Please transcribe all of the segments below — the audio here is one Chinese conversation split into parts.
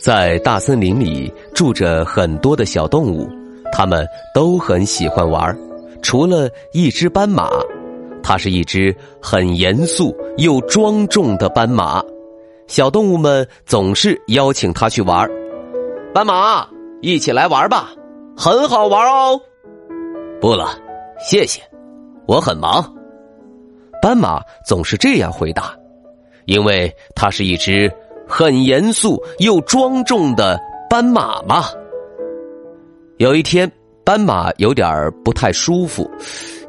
在大森林里住着很多的小动物，它们都很喜欢玩儿除了一只斑马，它是一只很严肃又庄重的斑马。小动物们总是邀请它去玩斑马，一起来玩吧，很好玩哦。不了，谢谢，我很忙。斑马总是这样回答，因为它是一只。很严肃又庄重的斑马嘛。有一天，斑马有点不太舒服。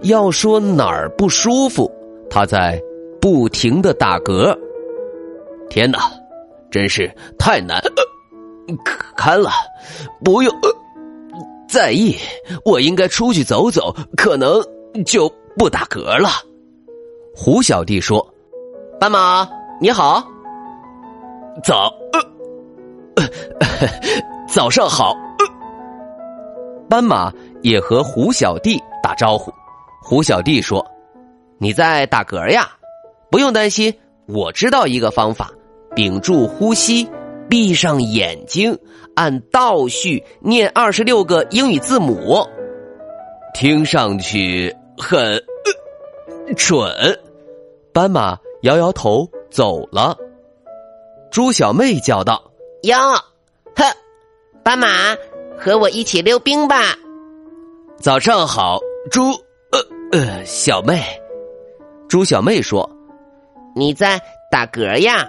要说哪儿不舒服，他在不停的打嗝。天哪，真是太难堪了！不用在意，我应该出去走走，可能就不打嗝了。胡小弟说：“斑马，你好。”早，呃，呃早上好。斑马也和胡小弟打招呼。胡小弟说：“你在打嗝呀？不用担心，我知道一个方法。屏住呼吸，闭上眼睛，按倒序念二十六个英语字母。听上去很蠢。”斑马摇摇头走了。猪小妹叫道：“哟，呵，斑马，和我一起溜冰吧。”早上好，猪呃呃小妹。猪小妹说：“你在打嗝呀？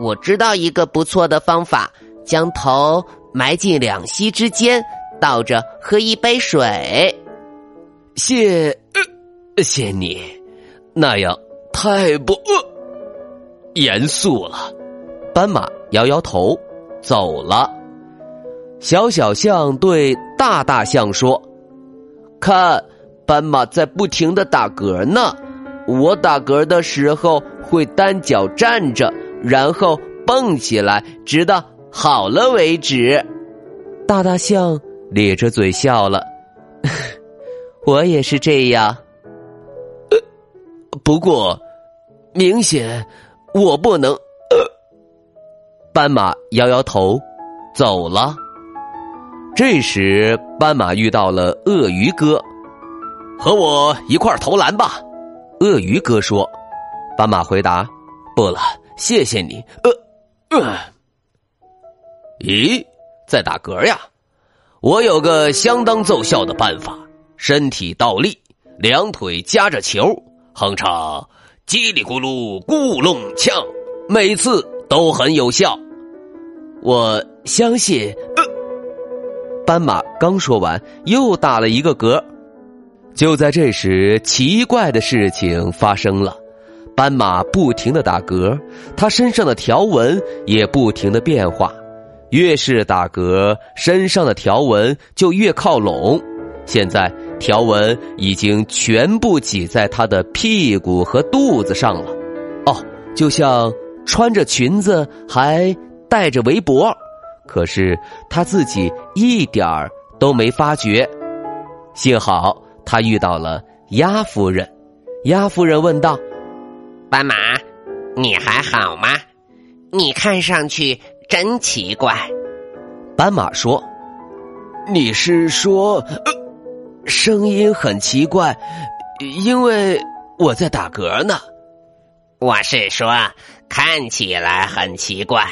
我知道一个不错的方法，将头埋进两膝之间，倒着喝一杯水。”谢谢你，那样太不严肃了。斑马摇摇头，走了。小小象对大大象说：“看，斑马在不停的打嗝呢。我打嗝的时候会单脚站着，然后蹦起来，直到好了为止。”大大象咧着嘴笑了：“ 我也是这样。不过，明显我不能。”斑马摇摇头，走了。这时，斑马遇到了鳄鱼哥，和我一块投篮吧。鳄鱼哥说。斑马回答：“不了，谢谢你。”呃，呃，咦，在打嗝呀？我有个相当奏效的办法：身体倒立，两腿夹着球，哼唱叽里咕噜咕隆呛，每次都很有效。我相信。斑马刚说完，又打了一个嗝。就在这时，奇怪的事情发生了：斑马不停的打嗝，它身上的条纹也不停的变化。越是打嗝，身上的条纹就越靠拢。现在，条纹已经全部挤在它的屁股和肚子上了。哦，就像穿着裙子还。带着围脖，可是他自己一点儿都没发觉。幸好他遇到了鸭夫人。鸭夫人问道：“斑马，你还好吗？你看上去真奇怪。”斑马说：“你是说，声音很奇怪，因为我在打嗝呢。”我是说，看起来很奇怪。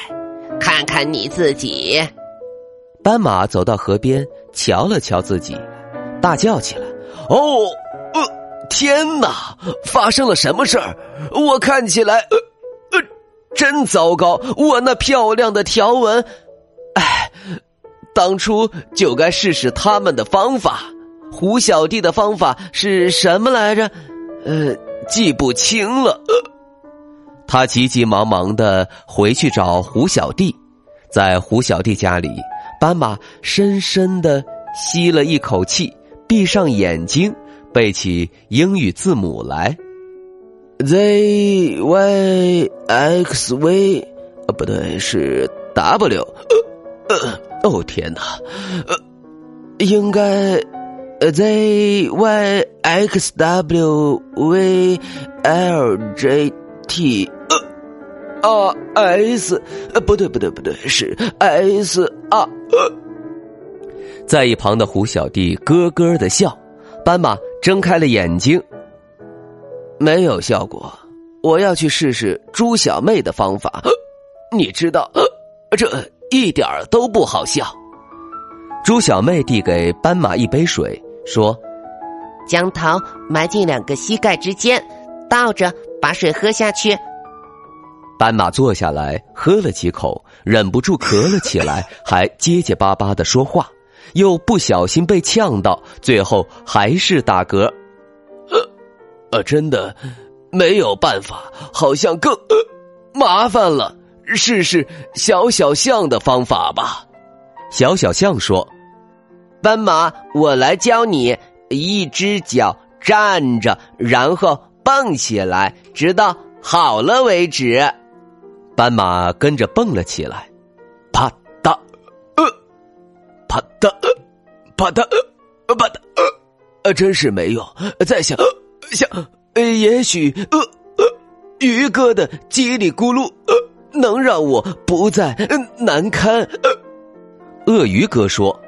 看看你自己，斑马走到河边，瞧了瞧自己，大叫起来：“哦，呃，天哪！发生了什么事儿？我看起来，呃，呃，真糟糕！我那漂亮的条纹，哎，当初就该试试他们的方法。胡小弟的方法是什么来着？呃，记不清了。呃他急急忙忙的回去找胡小弟，在胡小弟家里，斑马深深的吸了一口气，闭上眼睛，背起英语字母来：z y x v，呃，不对，是 w。呃呃，哦天哪，呃，应该。z y x w v l j t 呃啊 s 呃不对不对不对是 s 啊在一旁的胡小弟咯咯的笑，斑马睁开了眼睛，没有效果，我要去试试猪小妹的方法，你知道，呃这一点都不好笑。猪小妹递给斑马一杯水。说：“将头埋进两个膝盖之间，倒着把水喝下去。”斑马坐下来喝了几口，忍不住咳了起来，还结结巴巴的说话，又不小心被呛到，最后还是打嗝。呃，呃，真的没有办法，好像更麻烦了。试试小小象的方法吧。小小象说。斑马，我来教你，一只脚站着，然后蹦起来，直到好了为止。斑马跟着蹦了起来，啪嗒，呃，啪嗒，呃啪嗒，呃，啪嗒，呃，呃真是没用。再想呃想，呃也许呃呃，鱼哥的叽里咕噜呃，能让我不再难堪。呃鳄鱼哥说。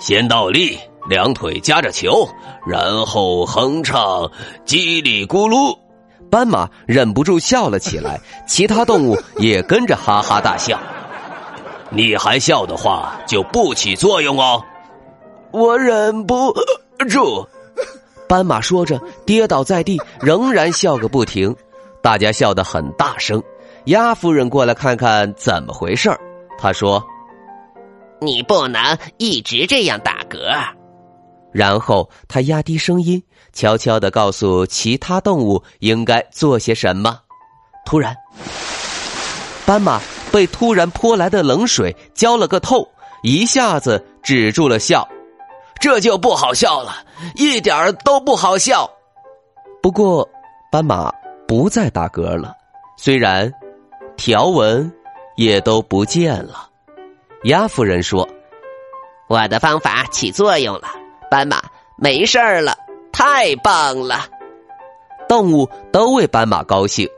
先倒立，两腿夹着球，然后哼唱叽里咕噜。斑马忍不住笑了起来，其他动物也跟着哈哈大笑。你还笑的话，就不起作用哦。我忍不住。斑马说着，跌倒在地，仍然笑个不停。大家笑得很大声。鸭夫人过来看看怎么回事儿，她说。你不能一直这样打嗝。然后他压低声音，悄悄的告诉其他动物应该做些什么。突然，斑马被突然泼来的冷水浇了个透，一下子止住了笑。这就不好笑了，一点都不好笑。不过，斑马不再打嗝了，虽然条纹也都不见了。鸭夫人说：“我的方法起作用了，斑马没事儿了，太棒了！”动物都为斑马高兴，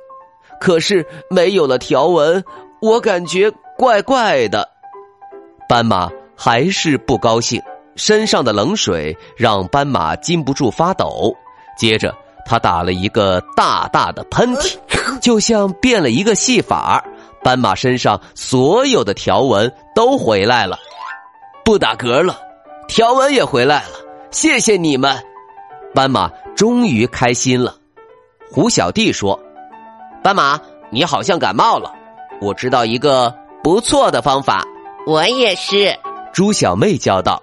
可是没有了条纹，我感觉怪怪的。斑马还是不高兴，身上的冷水让斑马禁不住发抖。接着，他打了一个大大的喷嚏，就像变了一个戏法。斑马身上所有的条纹都回来了，不打嗝了，条纹也回来了。谢谢你们，斑马终于开心了。胡小弟说：“斑马，你好像感冒了，我知道一个不错的方法。”我也是，猪小妹叫道：“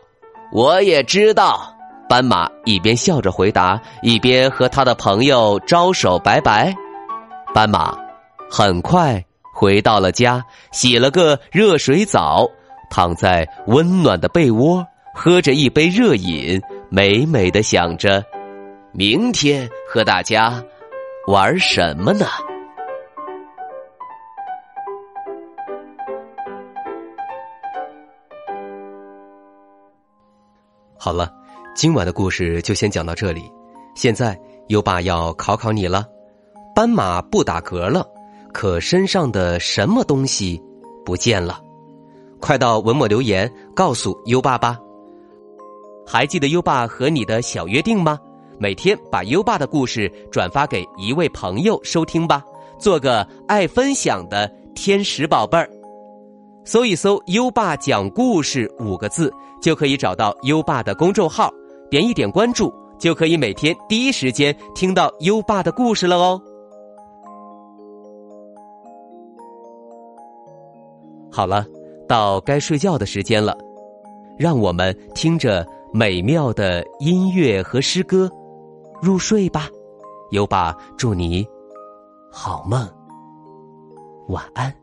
我也知道。”斑马一边笑着回答，一边和他的朋友招手拜拜。斑马很快。回到了家，洗了个热水澡，躺在温暖的被窝，喝着一杯热饮，美美的想着，明天和大家玩什么呢？好了，今晚的故事就先讲到这里。现在优爸要考考你了，斑马不打嗝了。可身上的什么东西不见了？快到文末留言告诉优爸吧。还记得优爸和你的小约定吗？每天把优爸的故事转发给一位朋友收听吧，做个爱分享的天使宝贝儿。搜一搜“优爸讲故事”五个字，就可以找到优爸的公众号，点一点关注，就可以每天第一时间听到优爸的故事了哦。好了，到该睡觉的时间了，让我们听着美妙的音乐和诗歌入睡吧。有爸祝你好梦，晚安。